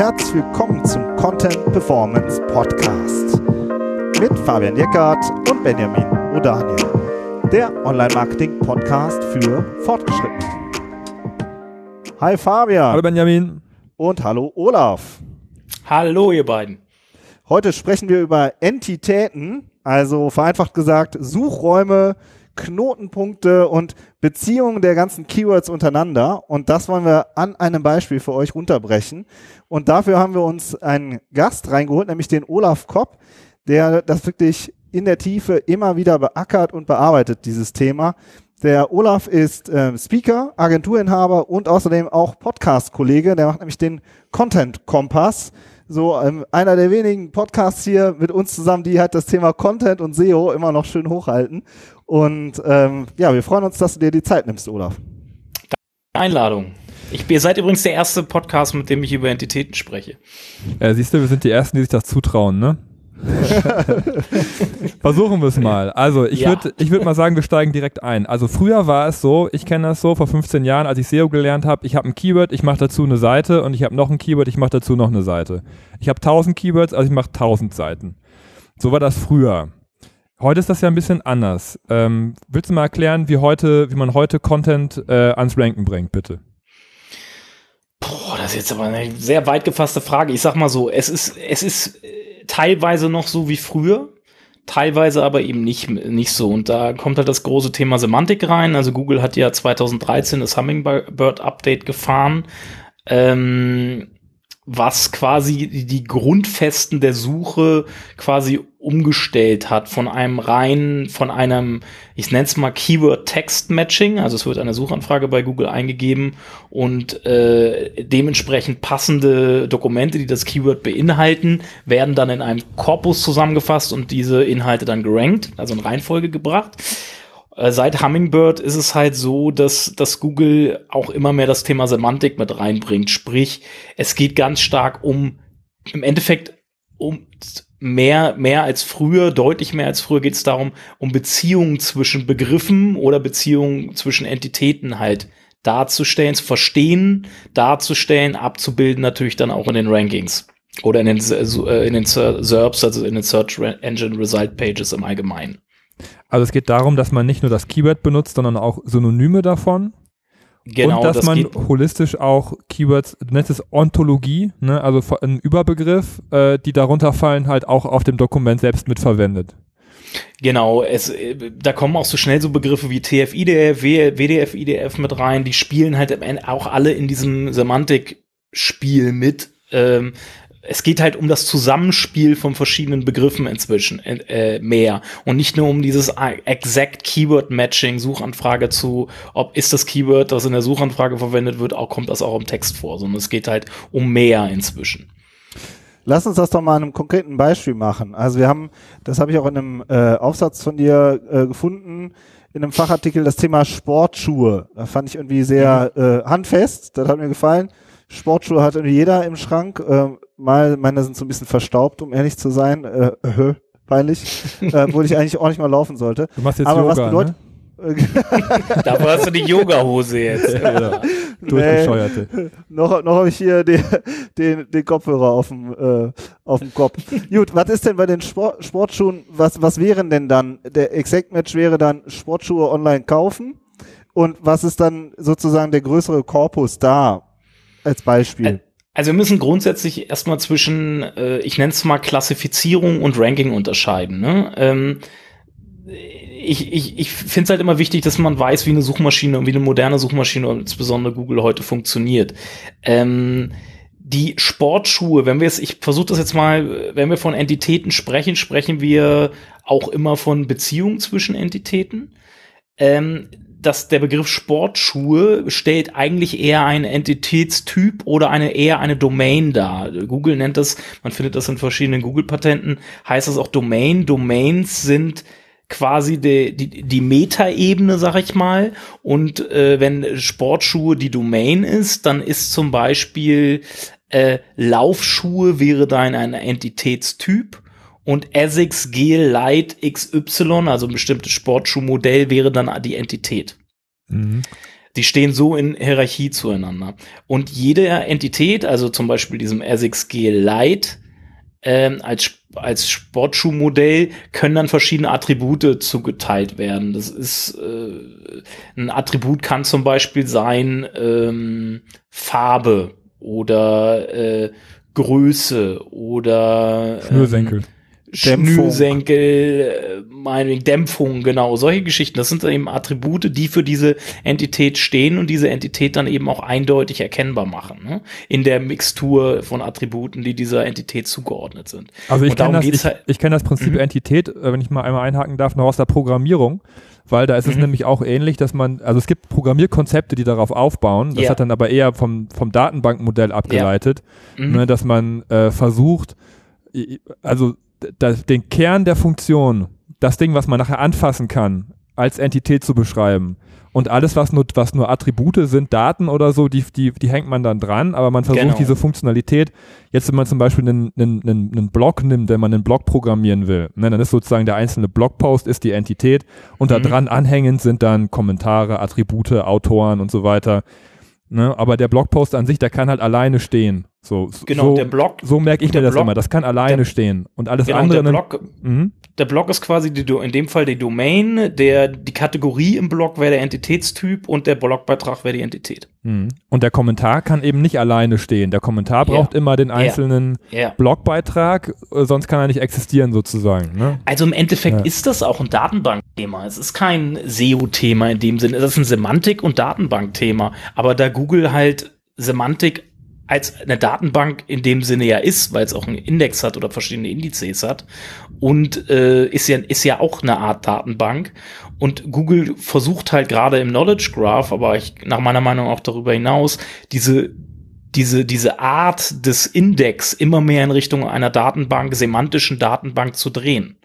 herzlich willkommen zum Content Performance Podcast mit Fabian Jeckert und Benjamin Odaniel, der Online-Marketing-Podcast für Fortgeschrittene. Hi Fabian. Hallo Benjamin. Und hallo Olaf. Hallo ihr beiden. Heute sprechen wir über Entitäten, also vereinfacht gesagt Suchräume, Knotenpunkte und Beziehungen der ganzen Keywords untereinander. Und das wollen wir an einem Beispiel für euch runterbrechen. Und dafür haben wir uns einen Gast reingeholt, nämlich den Olaf Kopp, der das wirklich in der Tiefe immer wieder beackert und bearbeitet, dieses Thema. Der Olaf ist äh, Speaker, Agenturinhaber und außerdem auch Podcast-Kollege. Der macht nämlich den Content Kompass so ähm, einer der wenigen Podcasts hier mit uns zusammen, die halt das Thema Content und SEO immer noch schön hochhalten. Und ähm, ja, wir freuen uns, dass du dir die Zeit nimmst, Olaf. Einladung. Ich, ihr seid übrigens der erste Podcast, mit dem ich über Entitäten spreche. Ja, siehst du, wir sind die Ersten, die sich das zutrauen, ne? Versuchen wir es mal. Also ich ja. würde ich würd mal sagen, wir steigen direkt ein. Also früher war es so, ich kenne das so, vor 15 Jahren, als ich SEO gelernt habe, ich habe ein Keyword, ich mache dazu eine Seite und ich habe noch ein Keyword, ich mache dazu noch eine Seite. Ich habe 1000 Keywords, also ich mache 1000 Seiten. So war das früher. Heute ist das ja ein bisschen anders. Ähm, willst du mal erklären, wie heute, wie man heute Content äh, ans Ranken bringt, bitte? Boah, das ist jetzt aber eine sehr weit gefasste Frage. Ich sag mal so, es ist, es ist teilweise noch so wie früher, teilweise aber eben nicht, nicht so. Und da kommt halt das große Thema Semantik rein. Also Google hat ja 2013 das Hummingbird Update gefahren. Ähm, was quasi die Grundfesten der Suche quasi umgestellt hat von einem rein, von einem, ich nenne es mal Keyword-Text-Matching, also es wird eine Suchanfrage bei Google eingegeben und äh, dementsprechend passende Dokumente, die das Keyword beinhalten, werden dann in einem Korpus zusammengefasst und diese Inhalte dann gerankt, also in Reihenfolge gebracht. Äh, seit Hummingbird ist es halt so, dass, dass Google auch immer mehr das Thema Semantik mit reinbringt. Sprich, es geht ganz stark um, im Endeffekt um mehr, mehr als früher, deutlich mehr als früher geht es darum, um Beziehungen zwischen Begriffen oder Beziehungen zwischen Entitäten halt darzustellen, zu verstehen, darzustellen, abzubilden, natürlich dann auch in den Rankings oder in den, äh, in den SERPs, also in den Search Engine Result Pages im Allgemeinen. Also es geht darum, dass man nicht nur das Keyword benutzt, sondern auch Synonyme davon. Genau, und dass das man holistisch auch Keywords, du nennst es Ontologie, ne, also ein Überbegriff, äh, die darunter fallen, halt auch auf dem Dokument selbst mitverwendet. Genau, es, äh, da kommen auch so schnell so Begriffe wie TF-IDF, WDF-IDF mit rein, die spielen halt auch alle in diesem Semantikspiel mit. Ähm, es geht halt um das Zusammenspiel von verschiedenen Begriffen inzwischen äh, mehr und nicht nur um dieses exact Keyword Matching Suchanfrage zu, ob ist das Keyword, das in der Suchanfrage verwendet wird, auch kommt das auch im Text vor, sondern es geht halt um mehr inzwischen. Lass uns das doch mal an einem konkreten Beispiel machen. Also wir haben, das habe ich auch in einem äh, Aufsatz von dir äh, gefunden, in einem Fachartikel das Thema Sportschuhe. Da fand ich irgendwie sehr mhm. äh, handfest, das hat mir gefallen. Sportschuhe hat irgendwie jeder im Schrank. Äh, mal, meine sind so ein bisschen verstaubt, um ehrlich zu sein. Äh, äh, peinlich. äh, obwohl ich eigentlich auch nicht mal laufen sollte. Du machst jetzt Aber Yoga, was bedeutet, ne? Dafür hast du die Yoga-Hose jetzt. Ja, Durchgescheuerte. Nee, noch noch habe ich hier den, den, den Kopfhörer auf dem, äh, auf dem Kopf. Gut, was ist denn bei den Sport, Sportschuhen, was, was wären denn dann? Der Exact Match wäre dann Sportschuhe online kaufen. Und was ist dann sozusagen der größere Korpus da? Als Beispiel? Also wir müssen grundsätzlich erstmal zwischen, äh, ich nenne es mal Klassifizierung und Ranking unterscheiden. Ne? Ähm, ich ich, ich finde es halt immer wichtig, dass man weiß, wie eine Suchmaschine und wie eine moderne Suchmaschine und insbesondere Google heute funktioniert. Ähm, die Sportschuhe, wenn wir es, ich versuche das jetzt mal, wenn wir von Entitäten sprechen, sprechen wir auch immer von Beziehungen zwischen Entitäten. Ähm, dass der Begriff Sportschuhe stellt eigentlich eher einen Entitätstyp oder eine eher eine Domain dar. Google nennt das, man findet das in verschiedenen Google-Patenten, heißt das auch Domain. Domains sind quasi die, die, die Metaebene, sag ich mal. Und äh, wenn Sportschuhe die Domain ist, dann ist zum Beispiel äh, Laufschuhe wäre dann ein Entitätstyp und Essex Gel Light XY, also ein bestimmtes Sportschuhmodell, wäre dann die Entität. Mhm. Die stehen so in Hierarchie zueinander. Und jede Entität, also zum Beispiel diesem R6G Lite, ähm, als, als Sportschuhmodell können dann verschiedene Attribute zugeteilt werden. Das ist äh, ein Attribut kann zum Beispiel sein ähm, Farbe oder äh, Größe oder ähm, Schnürsenkel. Schnürsenkel, meinetwegen Dämpfung, genau, solche Geschichten. Das sind eben Attribute, die für diese Entität stehen und diese Entität dann eben auch eindeutig erkennbar machen, ne? in der Mixtur von Attributen, die dieser Entität zugeordnet sind. Also ich kenne das, ich, halt, ich kenn das Prinzip mhm. Entität, äh, wenn ich mal einmal einhaken darf, noch aus der Programmierung weil da ist es mhm. nämlich auch ähnlich, dass man, also es gibt Programmierkonzepte, die darauf aufbauen, das ja. hat dann aber eher vom, vom Datenbankmodell abgeleitet, ja. mhm. ne, dass man äh, versucht, also den Kern der Funktion, das Ding, was man nachher anfassen kann, als Entität zu beschreiben. Und alles, was nur, was nur Attribute sind, Daten oder so, die, die, die hängt man dann dran, aber man versucht genau. diese Funktionalität, jetzt wenn man zum Beispiel einen, einen, einen, einen Blog nimmt, wenn man einen Blog programmieren will, ne, dann ist sozusagen der einzelne Blogpost ist die Entität und mhm. da dran anhängend sind dann Kommentare, Attribute, Autoren und so weiter. Ne? Aber der Blogpost an sich, der kann halt alleine stehen. So, genau, so, der Blog. So merke ich mir das Blog, immer. Das kann alleine der, stehen. Und alles genau, andere. Der Blog, mhm. der Blog ist quasi die, in dem Fall die Domain, der, die Kategorie im Blog wäre der Entitätstyp und der Blogbeitrag wäre die Entität. Mhm. Und der Kommentar kann eben nicht alleine stehen. Der Kommentar braucht ja. immer den einzelnen ja. Blogbeitrag, äh, sonst kann er nicht existieren sozusagen. Ne? Also im Endeffekt ist das auch ein Datenbankthema. Es ist kein SEO-Thema in dem Sinne. Es ist ein Semantik- und Datenbankthema. Aber da Google halt Semantik als eine Datenbank in dem Sinne ja ist, weil es auch einen Index hat oder verschiedene Indizes hat und äh, ist ja ist ja auch eine Art Datenbank und Google versucht halt gerade im Knowledge Graph, aber ich, nach meiner Meinung auch darüber hinaus diese diese, diese Art des Index immer mehr in Richtung einer Datenbank, semantischen Datenbank zu drehen.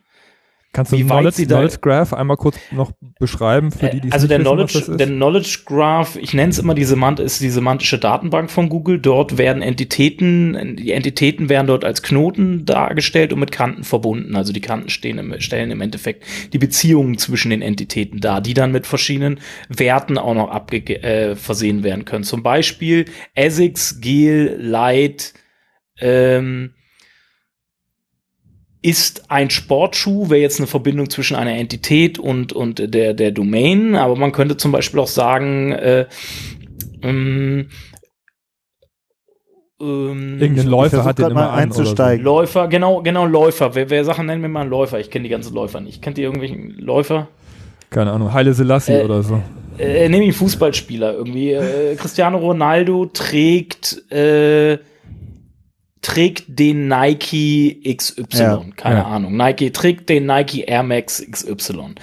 Kannst du den Knowledge, Knowledge Graph einmal kurz noch beschreiben für die, die Also der, wissen, Knowledge, der Knowledge Graph, ich nenne es immer die Semant ist die semantische Datenbank von Google. Dort werden Entitäten, die Entitäten werden dort als Knoten dargestellt und mit Kanten verbunden. Also die Kanten stehen im, stellen im Endeffekt die Beziehungen zwischen den Entitäten dar, die dann mit verschiedenen Werten auch noch abge äh, versehen werden können. Zum Beispiel Essex, Gel, Light, ähm, ist ein Sportschuh, wäre jetzt eine Verbindung zwischen einer Entität und, und der, der Domain, aber man könnte zum Beispiel auch sagen, äh, ähm, ähm, Irgendein Läufer hat den immer einzusteigen. So. Läufer, genau, genau, Läufer. Wer, wer Sachen nennen wir mal einen Läufer? Ich kenne die ganzen Läufer nicht. Kennt ihr irgendwelchen Läufer? Keine Ahnung, Heile Selassie äh, oder so. Äh, nehme ich Fußballspieler irgendwie. Äh, Cristiano Ronaldo trägt äh, trägt den Nike XY, ja, keine ja. Ahnung. Nike trägt den Nike Air Max XY.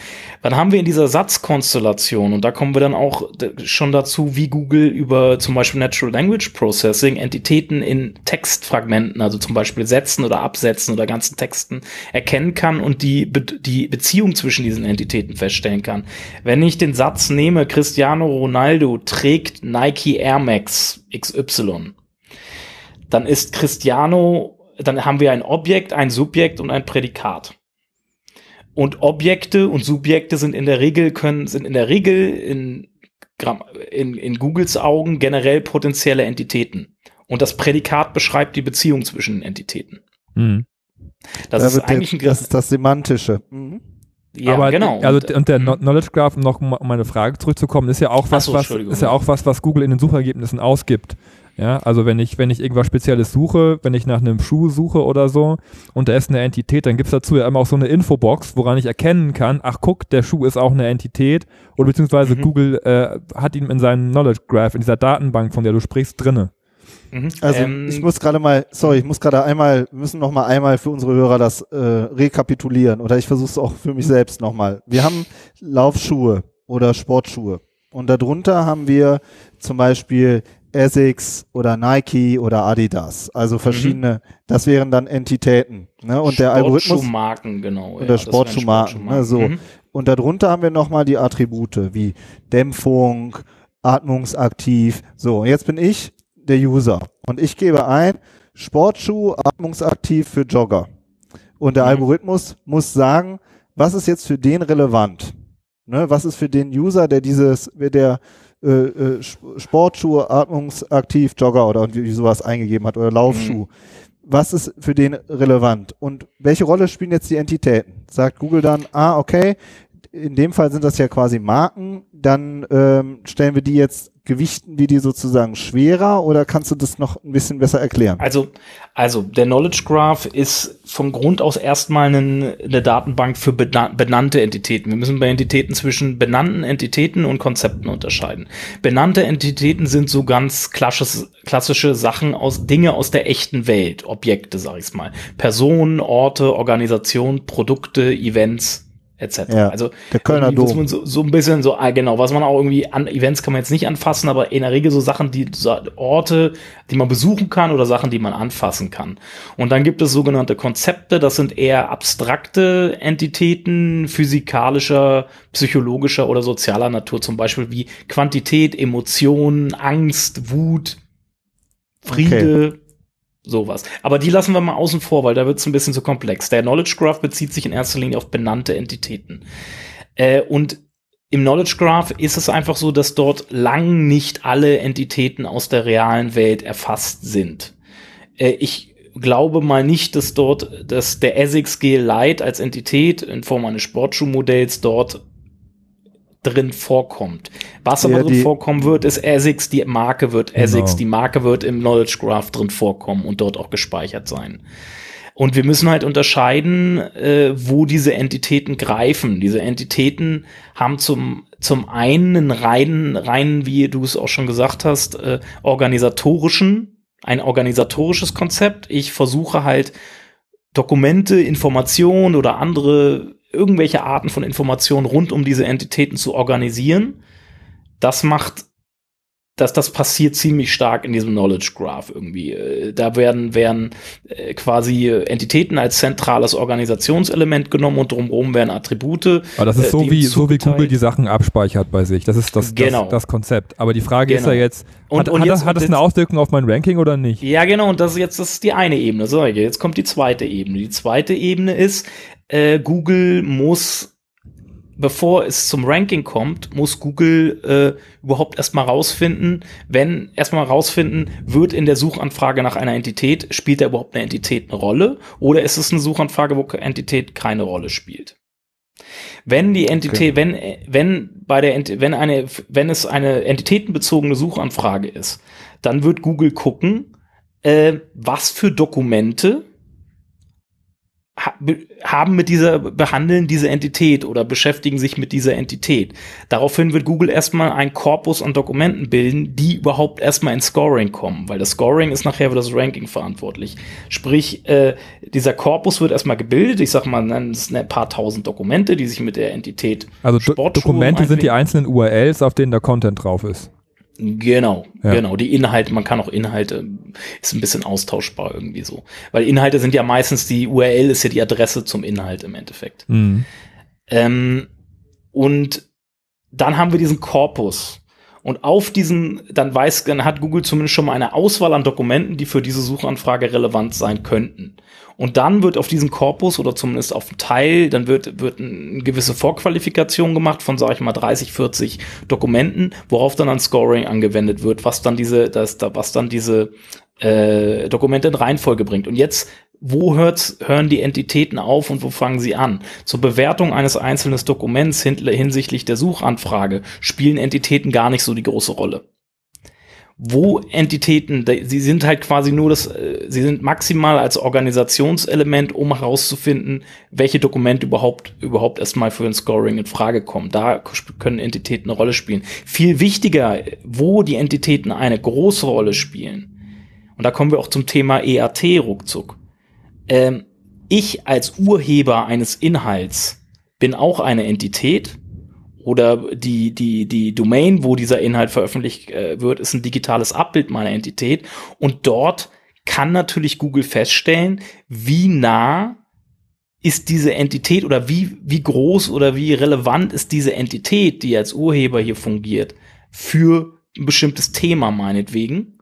Dann haben wir in dieser Satzkonstellation, und da kommen wir dann auch schon dazu, wie Google über zum Beispiel Natural Language Processing Entitäten in Textfragmenten, also zum Beispiel Sätzen oder Absätzen oder ganzen Texten erkennen kann und die, die Beziehung zwischen diesen Entitäten feststellen kann. Wenn ich den Satz nehme, Cristiano Ronaldo trägt Nike Air Max XY, dann ist Cristiano, dann haben wir ein Objekt, ein Subjekt und ein Prädikat. Und Objekte und Subjekte sind in der Regel können, sind in der Regel in, in, in Googles Augen generell potenzielle Entitäten. Und das Prädikat beschreibt die Beziehung zwischen den Entitäten. Mhm. Das da ist eigentlich der, ein, das ist das Semantische. Mhm. Ja, aber genau. Also und, und der mhm. Knowledge Graph, um noch um meine Frage zurückzukommen, ist ja auch was, so, was ist ja auch was, was Google in den Suchergebnissen ausgibt. Ja, also wenn ich, wenn ich irgendwas Spezielles suche, wenn ich nach einem Schuh suche oder so und da ist eine Entität, dann gibt es dazu ja immer auch so eine Infobox, woran ich erkennen kann, ach guck, der Schuh ist auch eine Entität oder beziehungsweise mhm. Google äh, hat ihn in seinem Knowledge Graph, in dieser Datenbank, von der du sprichst, drinne. Mhm. Also ähm, ich muss gerade mal, sorry, ich muss gerade einmal, wir müssen noch mal einmal für unsere Hörer das äh, rekapitulieren oder ich versuche es auch für mich selbst nochmal. Wir haben Laufschuhe oder Sportschuhe und darunter haben wir zum Beispiel Essex oder Nike oder Adidas. Also verschiedene, mhm. das wären dann Entitäten. Ne? Und der Algorithmus. Sportschuhmarken, genau. Oder ja, Sportschuhmarken. Ne? So. Mhm. Und darunter haben wir nochmal die Attribute wie Dämpfung, atmungsaktiv. So, jetzt bin ich der User und ich gebe ein Sportschuh atmungsaktiv für Jogger. Und der mhm. Algorithmus muss sagen, was ist jetzt für den relevant? Ne? Was ist für den User, der dieses, der äh, äh, Sportschuhe, atmungsaktiv, Jogger oder irgendwie sowas eingegeben hat oder Laufschuh. Mhm. Was ist für den relevant? Und welche Rolle spielen jetzt die Entitäten? Sagt Google dann, ah, okay, in dem Fall sind das ja quasi Marken, dann ähm, stellen wir die jetzt, gewichten wir die sozusagen schwerer oder kannst du das noch ein bisschen besser erklären? Also, also der Knowledge Graph ist vom Grund aus erstmal eine, eine Datenbank für benannte Entitäten. Wir müssen bei Entitäten zwischen benannten Entitäten und Konzepten unterscheiden. Benannte Entitäten sind so ganz klassische, klassische Sachen aus Dinge aus der echten Welt, Objekte, sag ich's mal. Personen, Orte, Organisationen, Produkte, Events etc. Ja, also der Kölner Dom. So, so ein bisschen so, ah, genau, was man auch irgendwie an Events kann man jetzt nicht anfassen, aber in der Regel so Sachen, die so Orte, die man besuchen kann oder Sachen, die man anfassen kann. Und dann gibt es sogenannte Konzepte, das sind eher abstrakte Entitäten physikalischer, psychologischer oder sozialer Natur, zum Beispiel wie Quantität, Emotionen, Angst, Wut, Friede, okay. Sowas. Aber die lassen wir mal außen vor, weil da wird es ein bisschen zu komplex. Der Knowledge Graph bezieht sich in erster Linie auf benannte Entitäten. Äh, und im Knowledge Graph ist es einfach so, dass dort lang nicht alle Entitäten aus der realen Welt erfasst sind. Äh, ich glaube mal nicht, dass dort, dass der Essex GL Lite als Entität in Form eines Sportschuhmodells dort drin vorkommt. Was aber ja, drin vorkommen wird, ist ASICS, die Marke wird ASICS, genau. die Marke wird im Knowledge Graph drin vorkommen und dort auch gespeichert sein. Und wir müssen halt unterscheiden, äh, wo diese Entitäten greifen. Diese Entitäten haben zum, zum einen rein, rein, wie du es auch schon gesagt hast, äh, organisatorischen, ein organisatorisches Konzept. Ich versuche halt Dokumente, Informationen oder andere irgendwelche Arten von Informationen rund um diese Entitäten zu organisieren. Das macht, dass das passiert ziemlich stark in diesem Knowledge Graph irgendwie. Äh, da werden, werden äh, quasi Entitäten als zentrales Organisationselement genommen und drumherum werden Attribute. Aber das ist äh, so, wie, so wie Google die Sachen abspeichert bei sich. Das ist das, genau. das, das Konzept. Aber die Frage genau. ist ja genau. jetzt, und, hat, und hat, jetzt, das, hat das eine Auswirkung auf mein Ranking oder nicht? Ja, genau. Und das ist jetzt das ist die eine Ebene. So, jetzt kommt die zweite Ebene. Die zweite Ebene ist, äh, Google muss, bevor es zum Ranking kommt, muss Google äh, überhaupt erstmal rausfinden, wenn erstmal rausfinden, wird in der Suchanfrage nach einer Entität, spielt da überhaupt eine Entität eine Rolle oder ist es eine Suchanfrage, wo Entität keine Rolle spielt? Wenn die Entität, okay. wenn, wenn bei der, wenn eine, wenn es eine entitätenbezogene Suchanfrage ist, dann wird Google gucken, äh, was für Dokumente haben mit dieser, behandeln diese Entität oder beschäftigen sich mit dieser Entität. Daraufhin wird Google erstmal einen Korpus an Dokumenten bilden, die überhaupt erstmal ins Scoring kommen, weil das Scoring ist nachher für das Ranking verantwortlich. Sprich, äh, dieser Korpus wird erstmal gebildet, ich sag mal, nennen es ein paar tausend Dokumente, die sich mit der Entität Also Do Dokumente sind die einzelnen URLs, auf denen der Content drauf ist. Genau, ja. genau. Die Inhalte, man kann auch Inhalte, ist ein bisschen austauschbar irgendwie so. Weil Inhalte sind ja meistens, die URL ist ja die Adresse zum Inhalt im Endeffekt. Mhm. Ähm, und dann haben wir diesen Korpus. Und auf diesen, dann weiß, dann hat Google zumindest schon mal eine Auswahl an Dokumenten, die für diese Suchanfrage relevant sein könnten. Und dann wird auf diesen Korpus oder zumindest auf einen Teil, dann wird, wird eine gewisse Vorqualifikation gemacht von, sage ich mal, 30, 40 Dokumenten, worauf dann ein Scoring angewendet wird, was dann diese, das, was dann diese äh, Dokumente in Reihenfolge bringt. Und jetzt wo hört's, hören die Entitäten auf und wo fangen sie an? Zur Bewertung eines einzelnen Dokuments hinsichtlich der Suchanfrage spielen Entitäten gar nicht so die große Rolle. Wo Entitäten, sie sind halt quasi nur das, äh, sie sind maximal als Organisationselement, um herauszufinden, welche Dokumente überhaupt, überhaupt erstmal für ein Scoring in Frage kommen. Da können Entitäten eine Rolle spielen. Viel wichtiger, wo die Entitäten eine große Rolle spielen. Und da kommen wir auch zum Thema EAT ruckzuck ähm, ich als Urheber eines Inhalts bin auch eine Entität oder die, die, die Domain, wo dieser Inhalt veröffentlicht äh, wird, ist ein digitales Abbild meiner Entität und dort kann natürlich Google feststellen, wie nah ist diese Entität oder wie, wie groß oder wie relevant ist diese Entität, die als Urheber hier fungiert, für ein bestimmtes Thema meinetwegen.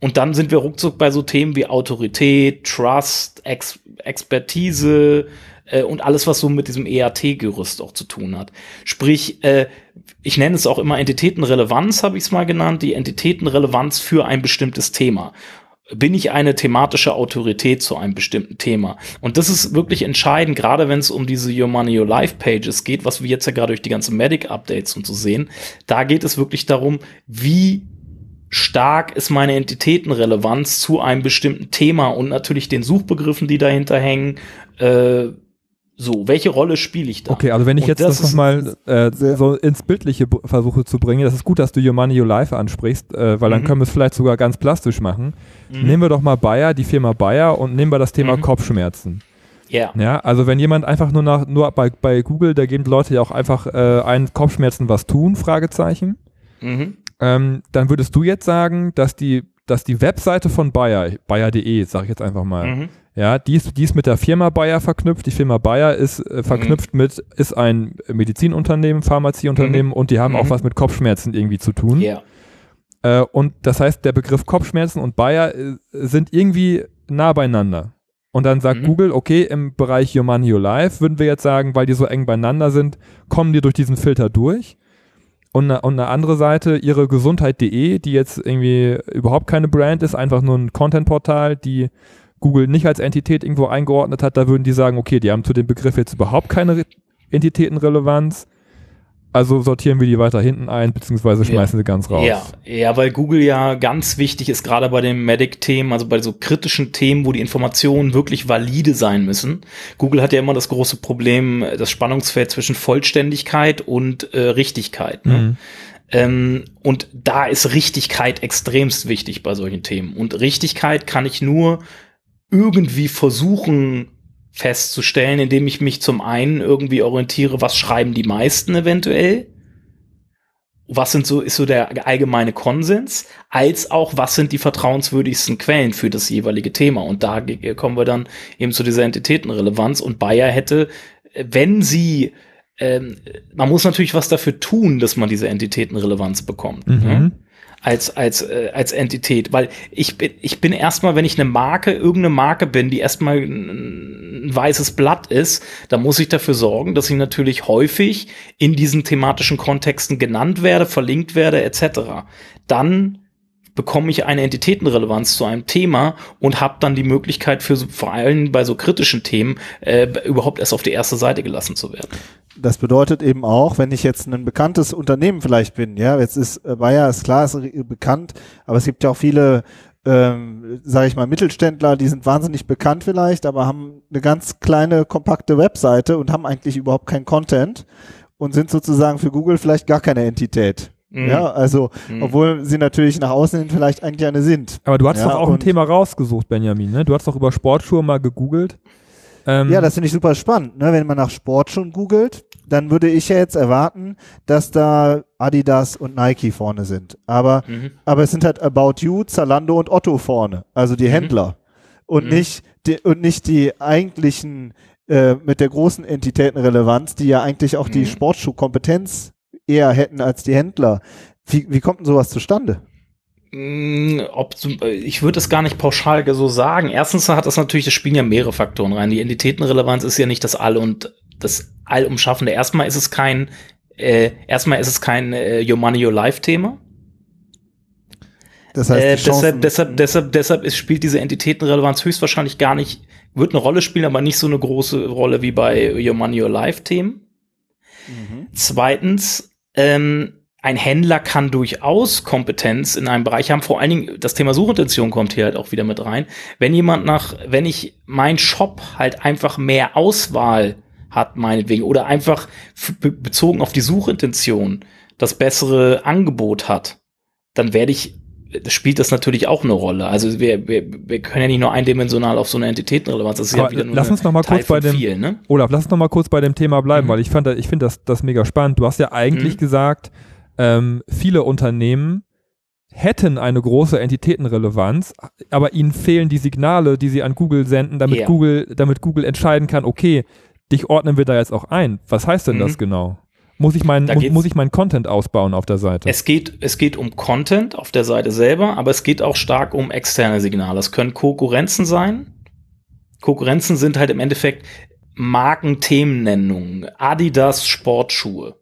Und dann sind wir ruckzuck bei so Themen wie Autorität, Trust, Ex Expertise, äh, und alles, was so mit diesem EAT-Gerüst auch zu tun hat. Sprich, äh, ich nenne es auch immer Entitätenrelevanz, habe ich es mal genannt, die Entitätenrelevanz für ein bestimmtes Thema bin ich eine thematische Autorität zu einem bestimmten Thema. Und das ist wirklich entscheidend, gerade wenn es um diese Your Money, Your Life Pages geht, was wir jetzt ja gerade durch die ganzen Medic-Updates und so sehen. Da geht es wirklich darum, wie stark ist meine Entitätenrelevanz zu einem bestimmten Thema und natürlich den Suchbegriffen, die dahinter hängen, äh, so, welche Rolle spiele ich da? Okay, also wenn ich und jetzt das, das nochmal äh, so ins Bildliche versuche zu bringen, das ist gut, dass du Your Money, Your Life ansprichst, äh, weil mhm. dann können wir es vielleicht sogar ganz plastisch machen. Mhm. Nehmen wir doch mal Bayer, die Firma Bayer und nehmen wir das Thema mhm. Kopfschmerzen. Ja. Ja, also wenn jemand einfach nur nach, nur bei, bei Google, da geben Leute ja auch einfach äh, ein Kopfschmerzen was tun, Fragezeichen. Mhm. Ähm, dann würdest du jetzt sagen, dass die, dass die Webseite von Bayer, Bayer.de, sage ich jetzt einfach mal, mhm. Ja, die ist, die ist mit der Firma Bayer verknüpft. Die Firma Bayer ist äh, verknüpft mhm. mit, ist ein Medizinunternehmen, Pharmazieunternehmen mhm. und die haben mhm. auch was mit Kopfschmerzen irgendwie zu tun. Ja. Äh, und das heißt, der Begriff Kopfschmerzen und Bayer äh, sind irgendwie nah beieinander. Und dann sagt mhm. Google, okay, im Bereich Your Money, Your Life würden wir jetzt sagen, weil die so eng beieinander sind, kommen die durch diesen Filter durch. Und eine, und eine andere Seite, ihre Gesundheit.de, die jetzt irgendwie überhaupt keine Brand ist, einfach nur ein Content-Portal, die Google nicht als Entität irgendwo eingeordnet hat, da würden die sagen, okay, die haben zu dem Begriff jetzt überhaupt keine Entitätenrelevanz. Also sortieren wir die weiter hinten ein, beziehungsweise schmeißen ja. sie ganz raus. Ja, ja, weil Google ja ganz wichtig ist, gerade bei den Medic-Themen, also bei so kritischen Themen, wo die Informationen wirklich valide sein müssen. Google hat ja immer das große Problem, das Spannungsfeld zwischen Vollständigkeit und äh, Richtigkeit. Ne? Mhm. Ähm, und da ist Richtigkeit extremst wichtig bei solchen Themen. Und Richtigkeit kann ich nur irgendwie versuchen festzustellen, indem ich mich zum einen irgendwie orientiere, was schreiben die meisten eventuell, was sind so, ist so der allgemeine Konsens, als auch, was sind die vertrauenswürdigsten Quellen für das jeweilige Thema. Und da kommen wir dann eben zu dieser Entitätenrelevanz. Und Bayer hätte, wenn sie, ähm, man muss natürlich was dafür tun, dass man diese Entitätenrelevanz bekommt. Mhm. Ne? Als als äh, als Entität, weil ich bin ich bin erstmal, wenn ich eine Marke, irgendeine Marke bin, die erstmal ein, weißes Blatt ist, dann muss ich dafür sorgen, dass ich natürlich häufig in diesen thematischen Kontexten genannt werde, verlinkt werde etc. Dann bekomme ich eine Entitätenrelevanz zu einem Thema und habe dann die Möglichkeit für vor allem bei so kritischen Themen äh, überhaupt erst auf die erste Seite gelassen zu werden das bedeutet eben auch, wenn ich jetzt ein bekanntes Unternehmen vielleicht bin, ja, jetzt ist äh, Bayer, ist klar, ist bekannt, aber es gibt ja auch viele, ähm, sage ich mal, Mittelständler, die sind wahnsinnig bekannt vielleicht, aber haben eine ganz kleine, kompakte Webseite und haben eigentlich überhaupt keinen Content und sind sozusagen für Google vielleicht gar keine Entität. Mhm. Ja, also, mhm. obwohl sie natürlich nach außen hin vielleicht eigentlich eine sind. Aber du hast ja, doch auch ein Thema rausgesucht, Benjamin, ne? Du hast doch über Sportschuhe mal gegoogelt. Ähm, ja, das finde ich super spannend. Ne? Wenn man nach Sport schon googelt, dann würde ich ja jetzt erwarten, dass da Adidas und Nike vorne sind. Aber, mhm. aber es sind halt About You, Zalando und Otto vorne, also die mhm. Händler. Und mhm. nicht die, und nicht die eigentlichen äh, mit der großen Entitätenrelevanz, die ja eigentlich auch die mhm. Sportschuhkompetenz eher hätten als die Händler. Wie, wie kommt denn sowas zustande? Mm, ob ich würde es gar nicht pauschal so sagen. Erstens hat das natürlich, das spielen ja mehrere Faktoren rein. Die Entitätenrelevanz ist ja nicht das All und das Allumschaffende. Erstmal ist es kein, äh, erstmal ist es kein äh, Your Money Your Life Thema. Das heißt, äh, deshalb, deshalb, deshalb, deshalb ist, spielt diese Entitätenrelevanz höchstwahrscheinlich gar nicht, wird eine Rolle spielen, aber nicht so eine große Rolle wie bei Your Money Your Life Themen. Mhm. Zweitens, ähm, ein Händler kann durchaus Kompetenz in einem Bereich haben. Vor allen Dingen das Thema Suchintention kommt hier halt auch wieder mit rein. Wenn jemand nach, wenn ich mein Shop halt einfach mehr Auswahl hat, meinetwegen, oder einfach bezogen auf die Suchintention das bessere Angebot hat, dann werde ich spielt das natürlich auch eine Rolle. Also wir, wir, wir können ja nicht nur eindimensional auf so eine Entitätenrelevanz. Das ist Aber ja wieder nur lass uns noch mal kurz bei dem viel, ne? Olaf, lass uns noch mal kurz bei dem Thema bleiben, mhm. weil ich fand, ich finde das, das mega spannend. Du hast ja eigentlich mhm. gesagt, ähm, viele Unternehmen hätten eine große Entitätenrelevanz, aber ihnen fehlen die Signale, die sie an Google senden, damit yeah. Google, damit Google entscheiden kann, okay, dich ordnen wir da jetzt auch ein. Was heißt denn mhm. das genau? Muss ich meinen, muss, muss ich meinen Content ausbauen auf der Seite? Es geht, es geht um Content auf der Seite selber, aber es geht auch stark um externe Signale. Es können Konkurrenzen sein. Konkurrenzen sind halt im Endeffekt Markenthemennennungen. Adidas Sportschuhe.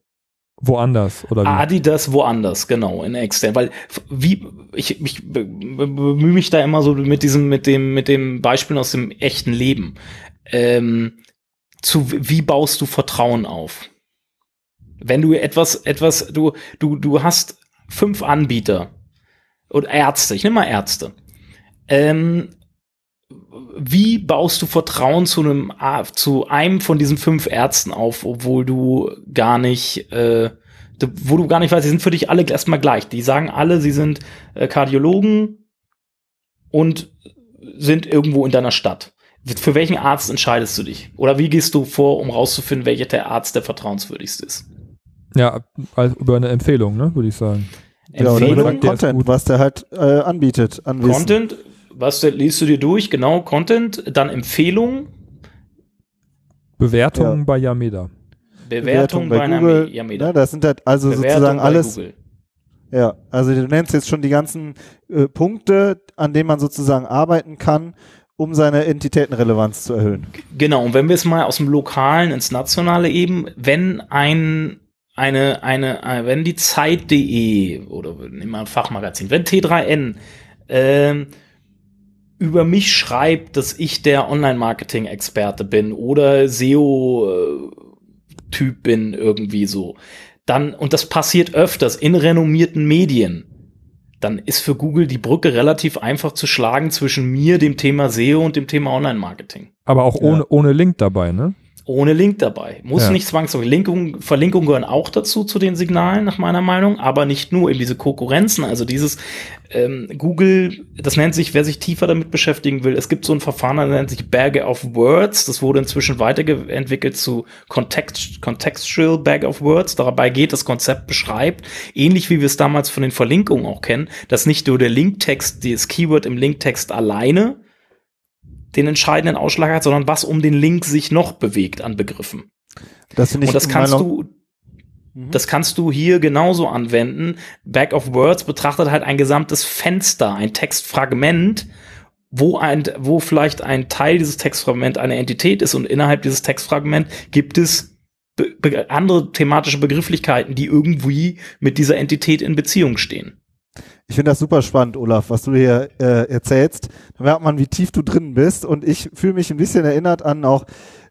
Woanders, oder wie? Adidas woanders, genau, in extern. Weil wie, ich, ich bemühe mich da immer so mit diesem, mit dem, mit dem Beispiel aus dem echten Leben. Ähm, zu wie baust du Vertrauen auf? Wenn du etwas, etwas, du, du, du hast fünf Anbieter oder Ärzte, ich nehme mal Ärzte. Ähm, wie baust du Vertrauen zu einem zu einem von diesen fünf Ärzten auf, obwohl du gar nicht äh, wo du gar nicht weißt, sie sind für dich alle erstmal gleich. Die sagen alle, sie sind äh, Kardiologen und sind irgendwo in deiner Stadt. Für welchen Arzt entscheidest du dich? Oder wie gehst du vor, um rauszufinden, welcher der Arzt der vertrauenswürdigste ist? Ja, über eine Empfehlung, ne, würde ich sagen. Empfehlung, ja, oder Content, was der halt äh, anbietet. An Content, was liest du dir durch? Genau, Content, dann Empfehlung. Bewertung ja. bei Yameda. Bewertung, Bewertung bei, bei Google, Yameda. Ja, das sind halt also Bewertung sozusagen alles. Google. Ja, also du nennst jetzt schon die ganzen äh, Punkte, an denen man sozusagen arbeiten kann, um seine Entitätenrelevanz zu erhöhen. Genau, und wenn wir es mal aus dem Lokalen ins Nationale eben, wenn ein eine, eine, äh, wenn die Zeit.de oder nehmen wir ein Fachmagazin, wenn T3N äh, über mich schreibt, dass ich der Online-Marketing-Experte bin oder SEO-Typ bin, irgendwie so, dann, und das passiert öfters in renommierten Medien, dann ist für Google die Brücke relativ einfach zu schlagen zwischen mir, dem Thema SEO und dem Thema Online-Marketing. Aber auch ohne, ja. ohne Link dabei, ne? Ohne Link dabei. Muss ja. nicht zwangsläufig. Linkung, Verlinkungen gehören auch dazu, zu den Signalen, nach meiner Meinung, aber nicht nur eben diese Konkurrenzen, also dieses ähm, Google, das nennt sich, wer sich tiefer damit beschäftigen will, es gibt so ein Verfahren, das nennt sich Bag of Words, das wurde inzwischen weiterentwickelt zu Context, Contextual Bag of Words, dabei geht das Konzept beschreibt, ähnlich wie wir es damals von den Verlinkungen auch kennen, dass nicht nur der Linktext, das Keyword im Linktext alleine den entscheidenden Ausschlag hat, sondern was um den Link sich noch bewegt an Begriffen. Das Und das kannst du, mhm. das kannst du hier genauso anwenden. Back of Words betrachtet halt ein gesamtes Fenster, ein Textfragment, wo ein, wo vielleicht ein Teil dieses Textfragment eine Entität ist und innerhalb dieses Textfragment gibt es andere thematische Begrifflichkeiten, die irgendwie mit dieser Entität in Beziehung stehen. Ich finde das super spannend, Olaf, was du hier äh, erzählst. Da merkt man, wie tief du drin bist. Und ich fühle mich ein bisschen erinnert an auch,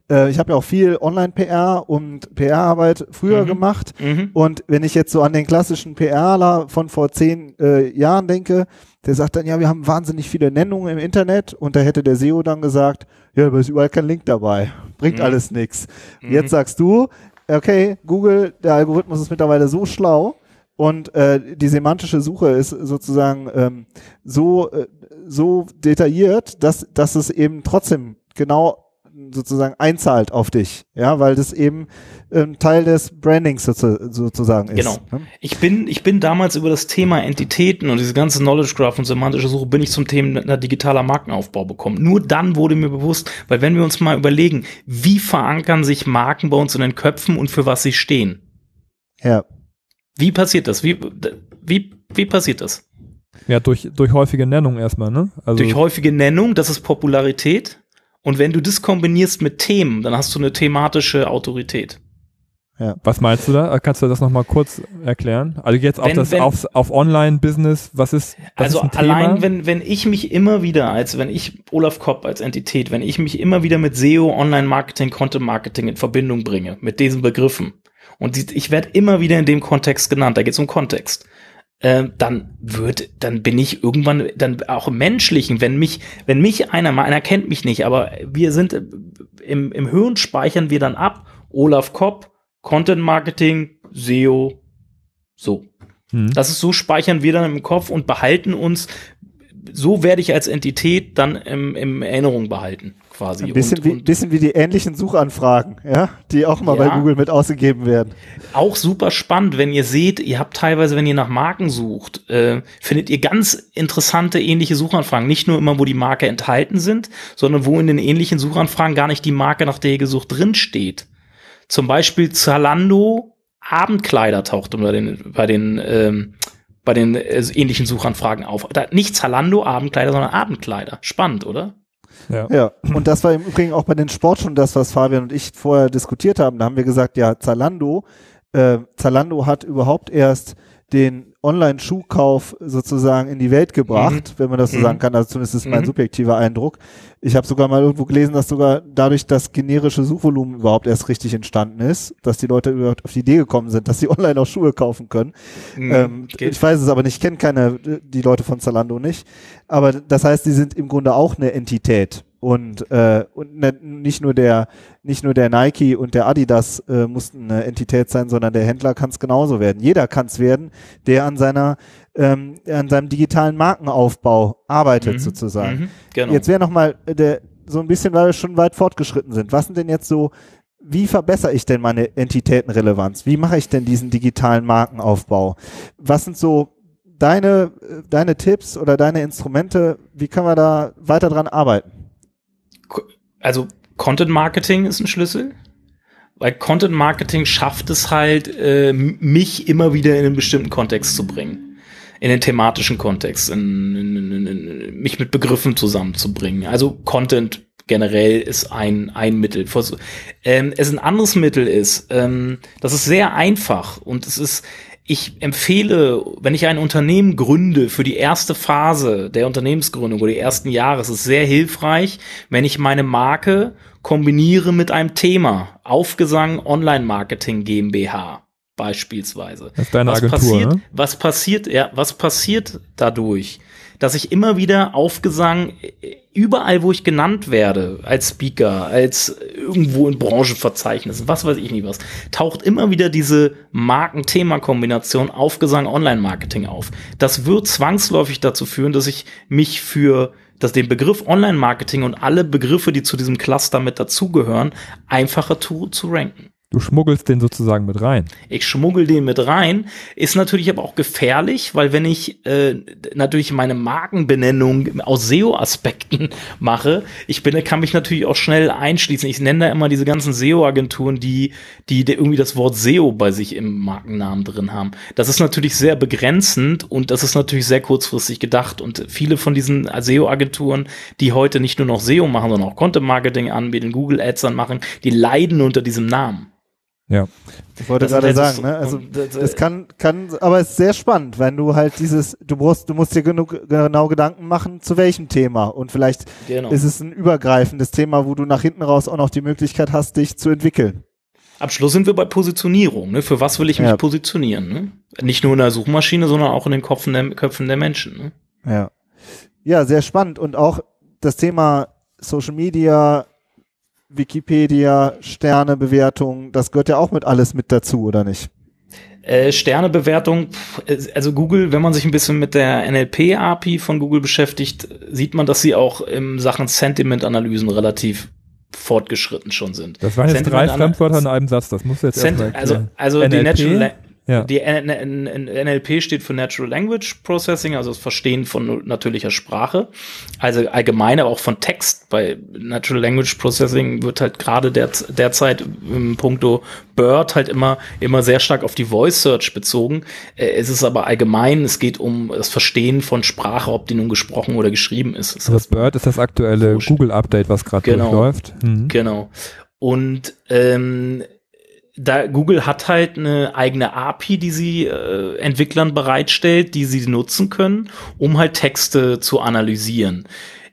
äh, ich habe ja auch viel Online-PR und PR-Arbeit früher mhm. gemacht. Mhm. Und wenn ich jetzt so an den klassischen PRler von vor zehn äh, Jahren denke, der sagt dann, ja, wir haben wahnsinnig viele Nennungen im Internet. Und da hätte der SEO dann gesagt, ja, aber ist überall kein Link dabei. Bringt mhm. alles nichts. Jetzt sagst du, okay, Google, der Algorithmus ist mittlerweile so schlau, und äh, die semantische Suche ist sozusagen ähm, so, äh, so detailliert, dass, dass es eben trotzdem genau sozusagen einzahlt auf dich, ja, weil das eben ähm, Teil des Brandings sozusagen ist. Genau. Ne? Ich bin, ich bin damals über das Thema Entitäten und diese ganze Knowledge Graph und semantische Suche bin ich zum Thema digitaler Markenaufbau bekommen. Nur dann wurde mir bewusst, weil wenn wir uns mal überlegen, wie verankern sich Marken bei uns in den Köpfen und für was sie stehen. Ja. Wie passiert das? Wie, wie, wie passiert das? Ja, durch, durch häufige Nennung erstmal, ne? Also durch häufige Nennung, das ist Popularität. Und wenn du das kombinierst mit Themen, dann hast du eine thematische Autorität. Ja. Was meinst du da? Kannst du das nochmal kurz erklären? Also jetzt auf wenn, das wenn, aufs, auf Online-Business, was ist was Also ist allein, wenn, wenn ich mich immer wieder, als wenn ich Olaf Kopp als Entität, wenn ich mich immer wieder mit SEO, Online-Marketing, Content-Marketing in Verbindung bringe, mit diesen Begriffen, und die, ich werde immer wieder in dem Kontext genannt, da geht es um Kontext. Äh, dann wird, dann bin ich irgendwann dann auch im Menschlichen, wenn mich, wenn mich einer, mal einer kennt mich nicht, aber wir sind im, im Hirn speichern wir dann ab, Olaf Kopp, Content Marketing, SEO, so. Hm. Das ist so, speichern wir dann im Kopf und behalten uns, so werde ich als Entität dann im, im Erinnerung behalten quasi. Ein bisschen, und, wie, und bisschen wie die ähnlichen Suchanfragen, ja, die auch mal ja, bei Google mit ausgegeben werden. Auch super spannend, wenn ihr seht, ihr habt teilweise, wenn ihr nach Marken sucht, äh, findet ihr ganz interessante ähnliche Suchanfragen. Nicht nur immer, wo die Marke enthalten sind, sondern wo in den ähnlichen Suchanfragen gar nicht die Marke, nach der ihr gesucht, drin steht. Zum Beispiel Zalando Abendkleider taucht bei den, bei den, ähm, bei den äh, ähnlichen Suchanfragen auf. Da, nicht Zalando Abendkleider, sondern Abendkleider. Spannend, oder? Ja. ja, und das war im Übrigen auch bei den Sportschuhen das, was Fabian und ich vorher diskutiert haben. Da haben wir gesagt, ja, Zalando, äh, Zalando hat überhaupt erst den Online-Schuhkauf sozusagen in die Welt gebracht, mhm. wenn man das so mhm. sagen kann. Also zumindest ist mein mhm. subjektiver Eindruck. Ich habe sogar mal irgendwo gelesen, dass sogar dadurch das generische Suchvolumen überhaupt erst richtig entstanden ist, dass die Leute überhaupt auf die Idee gekommen sind, dass sie online auch Schuhe kaufen können. Mhm. Ähm, ich weiß es aber nicht, ich kenne keine, die Leute von Zalando nicht. Aber das heißt, die sind im Grunde auch eine Entität. Und, äh, und ne, nicht nur der, nicht nur der Nike und der Adidas äh, mussten eine Entität sein, sondern der Händler kann es genauso werden. Jeder kann es werden, der an seiner, ähm, an seinem digitalen Markenaufbau arbeitet mhm. sozusagen. Mhm. Genau. Jetzt wäre noch mal der, so ein bisschen, weil wir schon weit fortgeschritten sind. Was sind denn jetzt so wie verbessere ich denn meine Entitätenrelevanz? Wie mache ich denn diesen digitalen Markenaufbau? Was sind so deine, deine Tipps oder deine Instrumente? Wie können wir da weiter dran arbeiten? Also Content Marketing ist ein Schlüssel, weil Content Marketing schafft es halt, äh, mich immer wieder in einen bestimmten Kontext zu bringen. In den thematischen Kontext, in, in, in, mich mit Begriffen zusammenzubringen. Also Content generell ist ein, ein Mittel. Ähm, es ein anderes Mittel ist, ähm, das ist sehr einfach und es ist, ich empfehle, wenn ich ein Unternehmen gründe, für die erste Phase der Unternehmensgründung oder die ersten Jahre, es ist sehr hilfreich, wenn ich meine Marke kombiniere mit einem Thema. Aufgesang Online-Marketing GmbH beispielsweise. Das ist deine was Agentur, passiert, ne? was passiert, ja, was passiert dadurch? Dass ich immer wieder Aufgesang überall, wo ich genannt werde, als Speaker, als irgendwo in Branchenverzeichnissen, was weiß ich nicht was, taucht immer wieder diese Marken-Thema-Kombination Aufgesang Online-Marketing auf. Das wird zwangsläufig dazu führen, dass ich mich für dass den Begriff Online-Marketing und alle Begriffe, die zu diesem Cluster mit dazugehören, einfacher zu, zu ranken. Du schmuggelst den sozusagen mit rein. Ich schmuggel den mit rein. Ist natürlich aber auch gefährlich, weil wenn ich äh, natürlich meine Markenbenennung aus SEO-Aspekten mache, ich bin, kann mich natürlich auch schnell einschließen. Ich nenne da immer diese ganzen SEO-Agenturen, die, die, irgendwie das Wort SEO bei sich im Markennamen drin haben. Das ist natürlich sehr begrenzend und das ist natürlich sehr kurzfristig gedacht. Und viele von diesen SEO-Agenturen, die heute nicht nur noch SEO machen, sondern auch Content-Marketing anbieten, Google Ads dann machen, die leiden unter diesem Namen. Ja. Ich wollte gerade sagen, ne? Also es kann, kann, aber es ist sehr spannend, wenn du halt dieses, du musst, du musst dir genug genau Gedanken machen, zu welchem Thema. Und vielleicht genau. ist es ein übergreifendes Thema, wo du nach hinten raus auch noch die Möglichkeit hast, dich zu entwickeln. Am Schluss sind wir bei Positionierung. Ne? Für was will ich mich ja. positionieren? Ne? Nicht nur in der Suchmaschine, sondern auch in den Köpfen der, Köpfen der Menschen. Ne? Ja. Ja, sehr spannend. Und auch das Thema Social Media, Wikipedia, Sternebewertung, das gehört ja auch mit alles mit dazu, oder nicht? Äh, Sternebewertung, also Google, wenn man sich ein bisschen mit der NLP-API von Google beschäftigt, sieht man, dass sie auch in Sachen Sentiment-Analysen relativ fortgeschritten schon sind. Das waren jetzt drei Fremdwörter in einem Satz, das muss jetzt Sent Also, also NLP, die Natural, ja. Die NLP steht für Natural Language Processing, also das Verstehen von natürlicher Sprache. Also allgemein, aber auch von Text. Bei Natural Language Processing wird halt gerade der, derzeit im Punkto Bird halt immer, immer sehr stark auf die Voice Search bezogen. Äh, es ist aber allgemein, es geht um das Verstehen von Sprache, ob die nun gesprochen oder geschrieben ist. Das, das Bird ist das aktuelle Google Update, was gerade genau, durchläuft. Mhm. Genau. Und ähm, da Google hat halt eine eigene API, die sie äh, Entwicklern bereitstellt, die sie nutzen können, um halt Texte zu analysieren.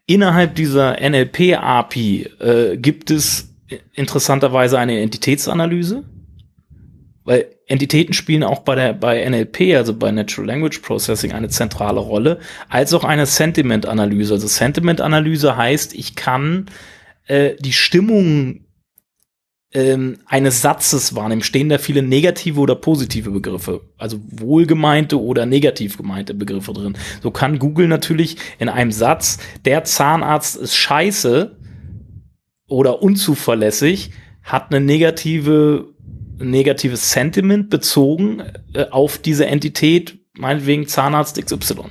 Innerhalb dieser NLP-API äh, gibt es interessanterweise eine Entitätsanalyse, weil Entitäten spielen auch bei der bei NLP, also bei Natural Language Processing, eine zentrale Rolle, als auch eine Sentiment-Analyse. Also Sentiment-Analyse heißt, ich kann äh, die Stimmung ähm, eines Satzes wahrnehmen, stehen da viele negative oder positive Begriffe, also wohlgemeinte oder negativ gemeinte Begriffe drin. So kann Google natürlich in einem Satz, der Zahnarzt ist scheiße oder unzuverlässig, hat eine negative, negatives Sentiment bezogen äh, auf diese Entität, meinetwegen Zahnarzt XY.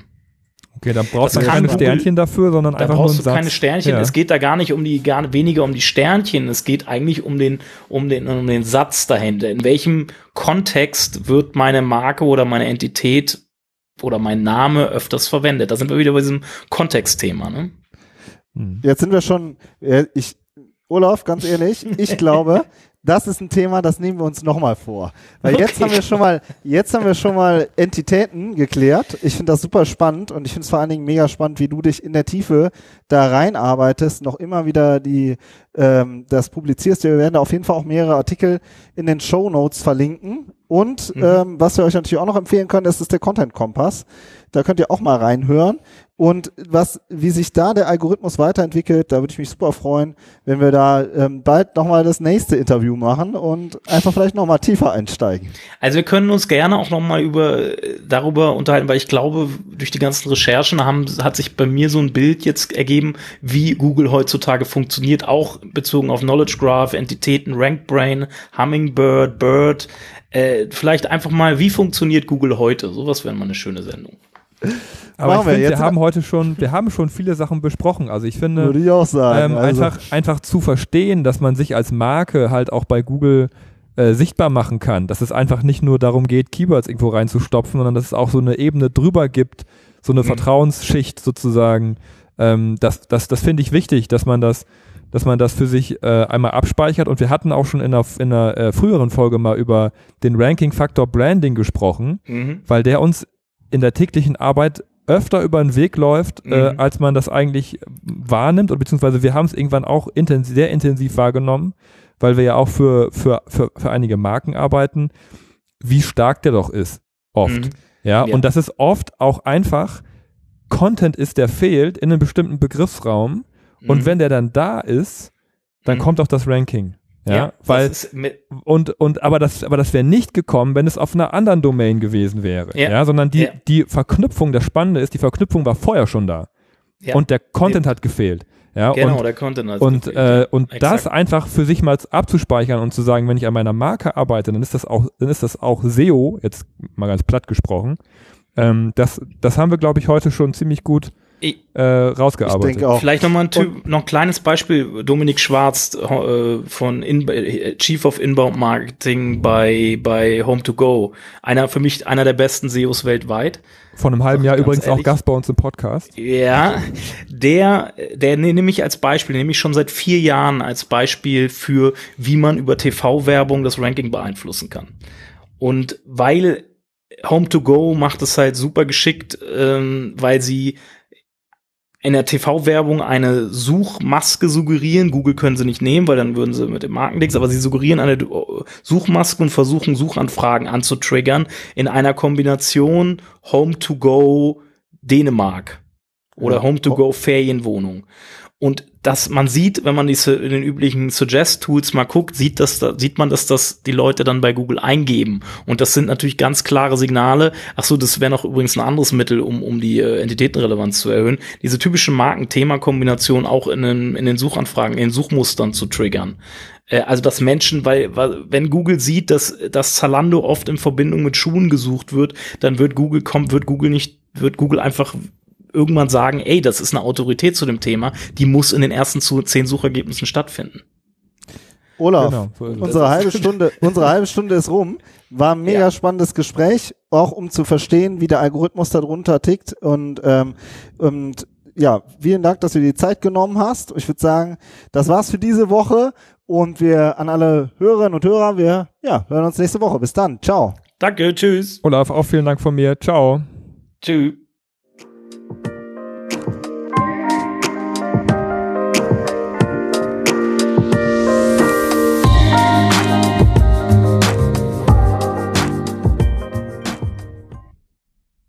Okay, dann brauchst du keine Sternchen dafür, sondern einfach nur einen Satz. keine Sternchen. Ja. Es geht da gar nicht um die, gar weniger um die Sternchen. Es geht eigentlich um den, um den, um den Satz dahinter. In welchem Kontext wird meine Marke oder meine Entität oder mein Name öfters verwendet? Da sind wir wieder bei diesem Kontextthema, ne? hm. jetzt sind wir schon, äh, ich, Olaf, ganz ehrlich, ich glaube, das ist ein Thema, das nehmen wir uns nochmal vor. Weil okay. jetzt haben wir schon mal, jetzt haben wir schon mal Entitäten geklärt. Ich finde das super spannend und ich finde es vor allen Dingen mega spannend, wie du dich in der Tiefe da reinarbeitest, noch immer wieder die, ähm, das publizierst. Wir werden da auf jeden Fall auch mehrere Artikel in den Show Notes verlinken. Und mhm. ähm, was wir euch natürlich auch noch empfehlen können, das ist der Content Kompass. Da könnt ihr auch mal reinhören. Und was, wie sich da der Algorithmus weiterentwickelt, da würde ich mich super freuen, wenn wir da ähm, bald nochmal das nächste Interview machen und einfach vielleicht nochmal tiefer einsteigen. Also wir können uns gerne auch nochmal über darüber unterhalten, weil ich glaube, durch die ganzen Recherchen haben, hat sich bei mir so ein Bild jetzt ergeben, wie Google heutzutage funktioniert, auch bezogen auf Knowledge Graph, Entitäten, Rank Brain, Hummingbird, Bird. Äh, vielleicht einfach mal, wie funktioniert Google heute? Sowas wäre mal eine schöne Sendung. Aber ich finde, wir, wir haben heute schon, wir haben schon viele Sachen besprochen. Also ich finde, Würde ich auch sagen, ähm, also. einfach, einfach zu verstehen, dass man sich als Marke halt auch bei Google äh, sichtbar machen kann, dass es einfach nicht nur darum geht, Keywords irgendwo reinzustopfen, sondern dass es auch so eine Ebene drüber gibt, so eine mhm. Vertrauensschicht sozusagen. Ähm, das das, das finde ich wichtig, dass man das dass man das für sich äh, einmal abspeichert. Und wir hatten auch schon in einer, in einer äh, früheren Folge mal über den Ranking-Faktor Branding gesprochen, mhm. weil der uns in der täglichen Arbeit öfter über den Weg läuft, äh, mhm. äh, als man das eigentlich wahrnimmt, und beziehungsweise wir haben es irgendwann auch intensiv, sehr intensiv wahrgenommen, weil wir ja auch für, für, für, für einige Marken arbeiten, wie stark der doch ist. Oft. Mhm. Ja, ja, und das ist oft auch einfach Content ist, der fehlt in einem bestimmten Begriffsraum. Mhm. Und wenn der dann da ist, dann mhm. kommt auch das Ranking. Ja, ja weil und und aber das aber das wäre nicht gekommen, wenn es auf einer anderen Domain gewesen wäre, ja, ja sondern die ja. die Verknüpfung, das Spannende ist, die Verknüpfung war vorher schon da ja. und der Content hat gefehlt, ja genau und, der Content hat und gefehlt, äh, und Exakt. das einfach für sich mal abzuspeichern und zu sagen, wenn ich an meiner Marke arbeite, dann ist das auch dann ist das auch SEO jetzt mal ganz platt gesprochen, ähm, das das haben wir glaube ich heute schon ziemlich gut äh, rausgearbeitet. Ich Vielleicht nochmal ein, typ, noch ein kleines Beispiel. Dominik Schwarz äh, von In Chief of Inbound Marketing bei, bei Home2Go. Einer, für mich einer der besten SEOs weltweit. Von einem halben Jahr übrigens ehrlich. auch Gast bei uns im Podcast. Ja, der, der nehme ich als Beispiel, nehme ich schon seit vier Jahren als Beispiel für, wie man über TV-Werbung das Ranking beeinflussen kann. Und weil Home2Go macht es halt super geschickt, ähm, weil sie in der TV-Werbung eine Suchmaske suggerieren. Google können sie nicht nehmen, weil dann würden sie mit dem Markenlinks, aber sie suggerieren eine Suchmaske und versuchen Suchanfragen anzutriggern in einer Kombination Home to Go Dänemark oder. Home to Go Ferienwohnung. Und dass man sieht, wenn man diese in den üblichen Suggest-Tools mal guckt, sieht, dass da, sieht man, dass das die Leute dann bei Google eingeben. Und das sind natürlich ganz klare Signale. Ach so, das wäre noch übrigens ein anderes Mittel, um, um die äh, Entitätenrelevanz zu erhöhen. Diese typische Marken-Thema-Kombination auch in den, in den Suchanfragen, in den Suchmustern zu triggern. Äh, also, dass Menschen, weil, weil, wenn Google sieht, dass, dass Zalando oft in Verbindung mit Schuhen gesucht wird, dann wird Google, kommt, wird Google nicht, wird Google einfach irgendwann sagen, ey, das ist eine Autorität zu dem Thema, die muss in den ersten zehn Suchergebnissen stattfinden. Olaf, genau, unsere halbe Stunde, unsere halbe Stunde ist rum. War ein mega ja. spannendes Gespräch, auch um zu verstehen, wie der Algorithmus darunter tickt und ähm, und ja, vielen Dank, dass du dir die Zeit genommen hast. Ich würde sagen, das war's für diese Woche und wir an alle Hörerinnen und Hörer, wir ja, hören uns nächste Woche. Bis dann. Ciao. Danke, tschüss. Olaf, auch vielen Dank von mir. Ciao. Tschüss.